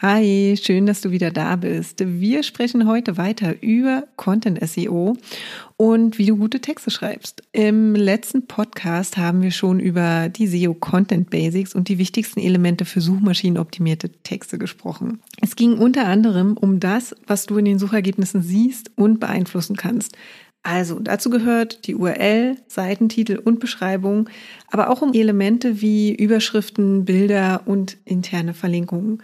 Hi, schön, dass du wieder da bist. Wir sprechen heute weiter über Content SEO und wie du gute Texte schreibst. Im letzten Podcast haben wir schon über die SEO Content Basics und die wichtigsten Elemente für suchmaschinenoptimierte Texte gesprochen. Es ging unter anderem um das, was du in den Suchergebnissen siehst und beeinflussen kannst. Also dazu gehört die URL, Seitentitel und Beschreibung, aber auch um Elemente wie Überschriften, Bilder und interne Verlinkungen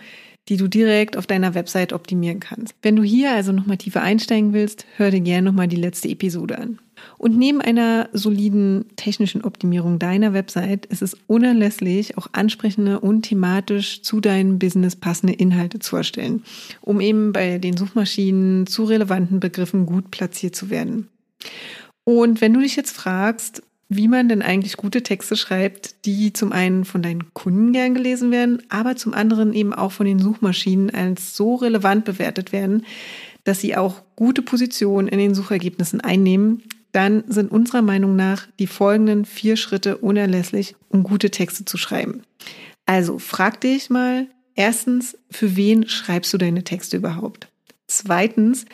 die du direkt auf deiner Website optimieren kannst. Wenn du hier also nochmal tiefer einsteigen willst, hör dir gerne nochmal die letzte Episode an. Und neben einer soliden technischen Optimierung deiner Website ist es unerlässlich, auch ansprechende und thematisch zu deinem Business passende Inhalte zu erstellen, um eben bei den Suchmaschinen zu relevanten Begriffen gut platziert zu werden. Und wenn du dich jetzt fragst, wie man denn eigentlich gute Texte schreibt, die zum einen von deinen Kunden gern gelesen werden, aber zum anderen eben auch von den Suchmaschinen als so relevant bewertet werden, dass sie auch gute Positionen in den Suchergebnissen einnehmen, dann sind unserer Meinung nach die folgenden vier Schritte unerlässlich, um gute Texte zu schreiben. Also frag dich mal, erstens, für wen schreibst du deine Texte überhaupt? Zweitens,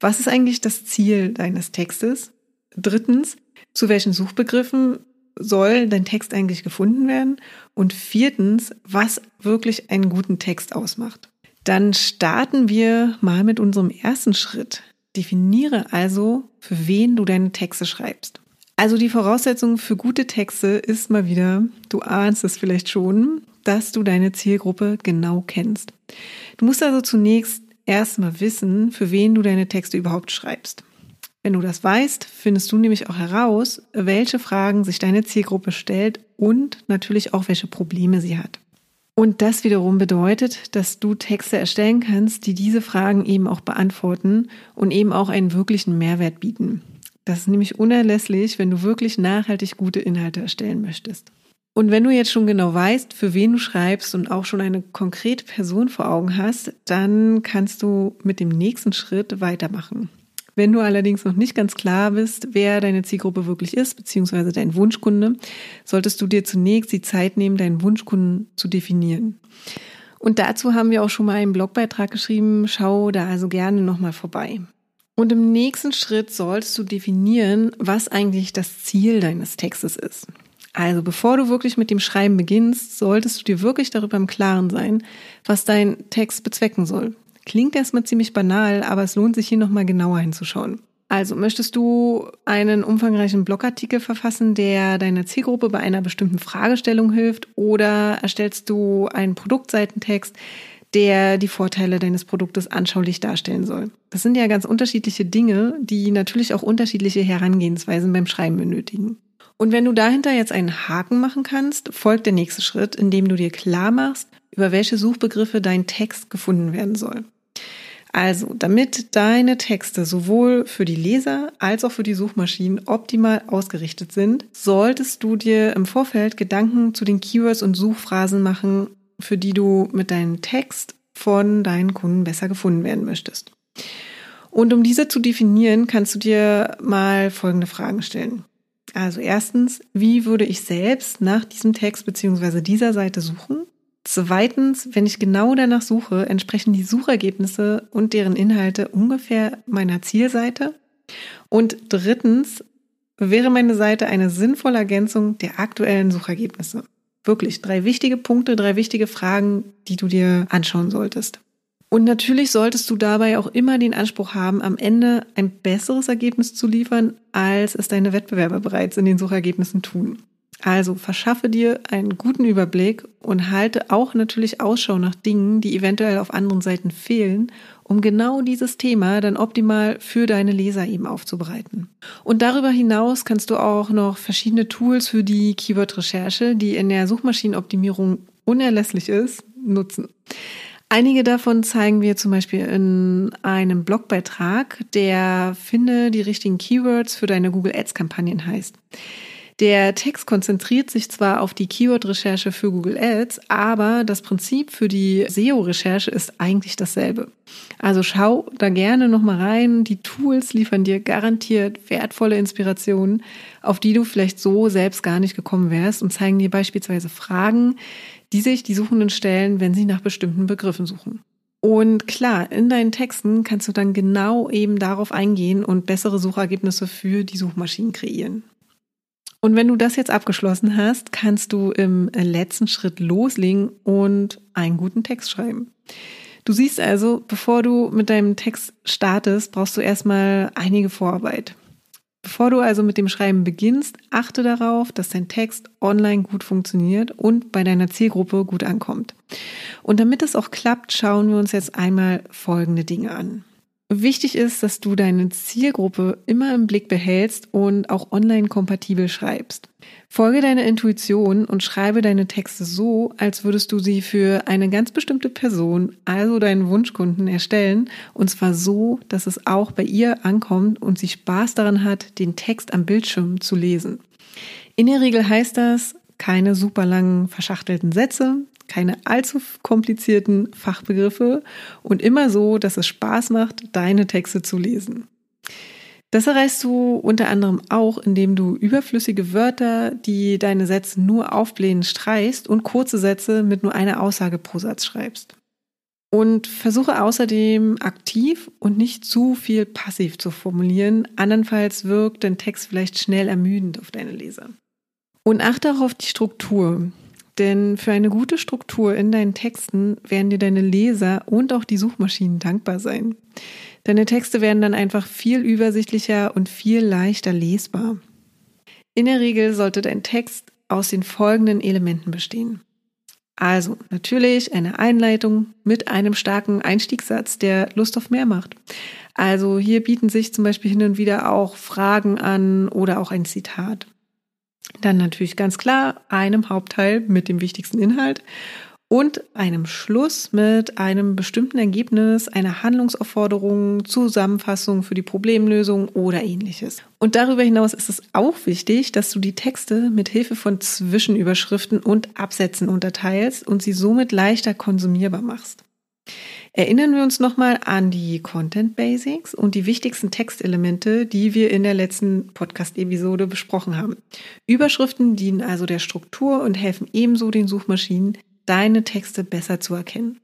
was ist eigentlich das Ziel deines Textes? Drittens, zu welchen Suchbegriffen soll dein Text eigentlich gefunden werden? Und viertens, was wirklich einen guten Text ausmacht. Dann starten wir mal mit unserem ersten Schritt. Definiere also, für wen du deine Texte schreibst. Also die Voraussetzung für gute Texte ist mal wieder, du ahnst es vielleicht schon, dass du deine Zielgruppe genau kennst. Du musst also zunächst erstmal wissen, für wen du deine Texte überhaupt schreibst. Wenn du das weißt, findest du nämlich auch heraus, welche Fragen sich deine Zielgruppe stellt und natürlich auch, welche Probleme sie hat. Und das wiederum bedeutet, dass du Texte erstellen kannst, die diese Fragen eben auch beantworten und eben auch einen wirklichen Mehrwert bieten. Das ist nämlich unerlässlich, wenn du wirklich nachhaltig gute Inhalte erstellen möchtest. Und wenn du jetzt schon genau weißt, für wen du schreibst und auch schon eine konkrete Person vor Augen hast, dann kannst du mit dem nächsten Schritt weitermachen. Wenn du allerdings noch nicht ganz klar bist, wer deine Zielgruppe wirklich ist, beziehungsweise dein Wunschkunde, solltest du dir zunächst die Zeit nehmen, deinen Wunschkunden zu definieren. Und dazu haben wir auch schon mal einen Blogbeitrag geschrieben. Schau da also gerne nochmal vorbei. Und im nächsten Schritt sollst du definieren, was eigentlich das Ziel deines Textes ist. Also bevor du wirklich mit dem Schreiben beginnst, solltest du dir wirklich darüber im Klaren sein, was dein Text bezwecken soll. Klingt erstmal ziemlich banal, aber es lohnt sich hier nochmal genauer hinzuschauen. Also möchtest du einen umfangreichen Blogartikel verfassen, der deiner Zielgruppe bei einer bestimmten Fragestellung hilft oder erstellst du einen Produktseitentext, der die Vorteile deines Produktes anschaulich darstellen soll. Das sind ja ganz unterschiedliche Dinge, die natürlich auch unterschiedliche Herangehensweisen beim Schreiben benötigen. Und wenn du dahinter jetzt einen Haken machen kannst, folgt der nächste Schritt, indem du dir klar machst, über welche Suchbegriffe dein Text gefunden werden soll. Also, damit deine Texte sowohl für die Leser als auch für die Suchmaschinen optimal ausgerichtet sind, solltest du dir im Vorfeld Gedanken zu den Keywords und Suchphrasen machen, für die du mit deinem Text von deinen Kunden besser gefunden werden möchtest. Und um diese zu definieren, kannst du dir mal folgende Fragen stellen. Also erstens, wie würde ich selbst nach diesem Text beziehungsweise dieser Seite suchen? Zweitens, wenn ich genau danach suche, entsprechen die Suchergebnisse und deren Inhalte ungefähr meiner Zielseite. Und drittens, wäre meine Seite eine sinnvolle Ergänzung der aktuellen Suchergebnisse. Wirklich drei wichtige Punkte, drei wichtige Fragen, die du dir anschauen solltest. Und natürlich solltest du dabei auch immer den Anspruch haben, am Ende ein besseres Ergebnis zu liefern, als es deine Wettbewerber bereits in den Suchergebnissen tun. Also verschaffe dir einen guten Überblick und halte auch natürlich Ausschau nach Dingen, die eventuell auf anderen Seiten fehlen, um genau dieses Thema dann optimal für deine Leser eben aufzubereiten. Und darüber hinaus kannst du auch noch verschiedene Tools für die Keyword-Recherche, die in der Suchmaschinenoptimierung unerlässlich ist, nutzen. Einige davon zeigen wir zum Beispiel in einem Blogbeitrag, der Finde die richtigen Keywords für deine Google Ads Kampagnen heißt. Der Text konzentriert sich zwar auf die Keyword-Recherche für Google Ads, aber das Prinzip für die SEO-Recherche ist eigentlich dasselbe. Also schau da gerne nochmal rein. Die Tools liefern dir garantiert wertvolle Inspirationen, auf die du vielleicht so selbst gar nicht gekommen wärst und zeigen dir beispielsweise Fragen, die sich die Suchenden stellen, wenn sie nach bestimmten Begriffen suchen. Und klar, in deinen Texten kannst du dann genau eben darauf eingehen und bessere Suchergebnisse für die Suchmaschinen kreieren. Und wenn du das jetzt abgeschlossen hast, kannst du im letzten Schritt loslegen und einen guten Text schreiben. Du siehst also, bevor du mit deinem Text startest, brauchst du erstmal einige Vorarbeit. Bevor du also mit dem Schreiben beginnst, achte darauf, dass dein Text online gut funktioniert und bei deiner Zielgruppe gut ankommt. Und damit es auch klappt, schauen wir uns jetzt einmal folgende Dinge an. Wichtig ist, dass du deine Zielgruppe immer im Blick behältst und auch online kompatibel schreibst. Folge deiner Intuition und schreibe deine Texte so, als würdest du sie für eine ganz bestimmte Person, also deinen Wunschkunden, erstellen. Und zwar so, dass es auch bei ihr ankommt und sie Spaß daran hat, den Text am Bildschirm zu lesen. In der Regel heißt das keine super langen, verschachtelten Sätze, keine allzu komplizierten Fachbegriffe und immer so, dass es Spaß macht, deine Texte zu lesen. Das erreichst du unter anderem auch, indem du überflüssige Wörter, die deine Sätze nur aufblähen, streichst und kurze Sätze mit nur einer Aussage pro Satz schreibst. Und versuche außerdem aktiv und nicht zu viel passiv zu formulieren, andernfalls wirkt dein Text vielleicht schnell ermüdend auf deine Leser. Und achte auch auf die Struktur. Denn für eine gute Struktur in deinen Texten werden dir deine Leser und auch die Suchmaschinen dankbar sein. Deine Texte werden dann einfach viel übersichtlicher und viel leichter lesbar. In der Regel sollte dein Text aus den folgenden Elementen bestehen. Also natürlich eine Einleitung mit einem starken Einstiegssatz, der Lust auf mehr macht. Also hier bieten sich zum Beispiel hin und wieder auch Fragen an oder auch ein Zitat. Dann natürlich ganz klar einem Hauptteil mit dem wichtigsten Inhalt und einem Schluss mit einem bestimmten Ergebnis, einer Handlungsaufforderung, Zusammenfassung für die Problemlösung oder ähnliches. Und darüber hinaus ist es auch wichtig, dass du die Texte mit Hilfe von Zwischenüberschriften und Absätzen unterteilst und sie somit leichter konsumierbar machst. Erinnern wir uns nochmal an die Content Basics und die wichtigsten Textelemente, die wir in der letzten Podcast-Episode besprochen haben. Überschriften dienen also der Struktur und helfen ebenso den Suchmaschinen, deine Texte besser zu erkennen.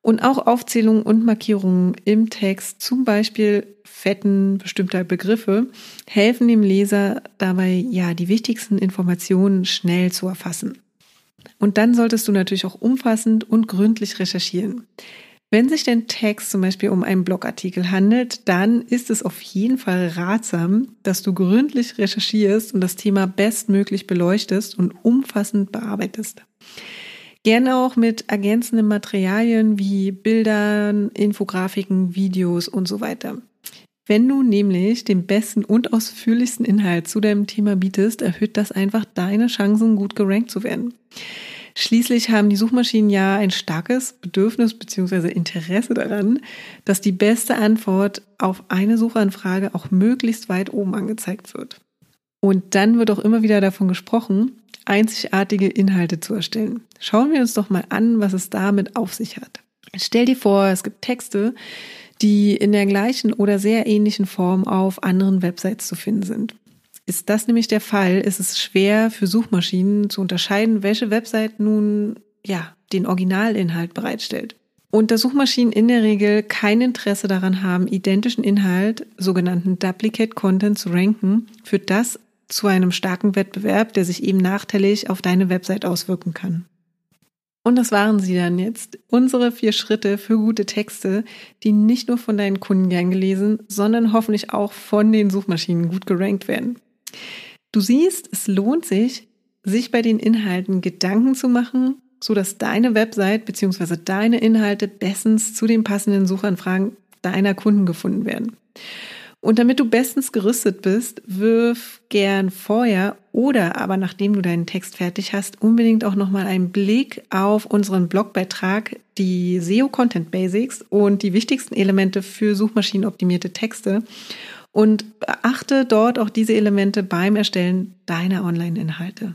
Und auch Aufzählungen und Markierungen im Text, zum Beispiel Fetten bestimmter Begriffe, helfen dem Leser dabei, ja, die wichtigsten Informationen schnell zu erfassen. Und dann solltest du natürlich auch umfassend und gründlich recherchieren. Wenn sich dein Text zum Beispiel um einen Blogartikel handelt, dann ist es auf jeden Fall ratsam, dass du gründlich recherchierst und das Thema bestmöglich beleuchtest und umfassend bearbeitest. Gerne auch mit ergänzenden Materialien wie Bildern, Infografiken, Videos und so weiter. Wenn du nämlich den besten und ausführlichsten Inhalt zu deinem Thema bietest, erhöht das einfach deine Chancen, gut gerankt zu werden. Schließlich haben die Suchmaschinen ja ein starkes Bedürfnis bzw. Interesse daran, dass die beste Antwort auf eine Suchanfrage auch möglichst weit oben angezeigt wird. Und dann wird auch immer wieder davon gesprochen, einzigartige Inhalte zu erstellen. Schauen wir uns doch mal an, was es damit auf sich hat. Stell dir vor, es gibt Texte, die in der gleichen oder sehr ähnlichen Form auf anderen Websites zu finden sind. Ist das nämlich der Fall, ist es schwer für Suchmaschinen zu unterscheiden, welche Website nun ja den Originalinhalt bereitstellt. Und da Suchmaschinen in der Regel kein Interesse daran haben, identischen Inhalt, sogenannten Duplicate Content zu ranken, führt das zu einem starken Wettbewerb, der sich eben nachteilig auf deine Website auswirken kann. Und das waren sie dann jetzt. Unsere vier Schritte für gute Texte, die nicht nur von deinen Kunden gern gelesen, sondern hoffentlich auch von den Suchmaschinen gut gerankt werden. Du siehst, es lohnt sich, sich bei den Inhalten Gedanken zu machen, so dass deine Website bzw. deine Inhalte bestens zu den passenden Suchanfragen deiner Kunden gefunden werden. Und damit du bestens gerüstet bist, wirf gern vorher oder aber nachdem du deinen Text fertig hast, unbedingt auch nochmal einen Blick auf unseren Blogbeitrag, die SEO Content Basics und die wichtigsten Elemente für suchmaschinenoptimierte Texte Und beachte dort auch diese Elemente beim Erstellen deiner Online-Inhalte.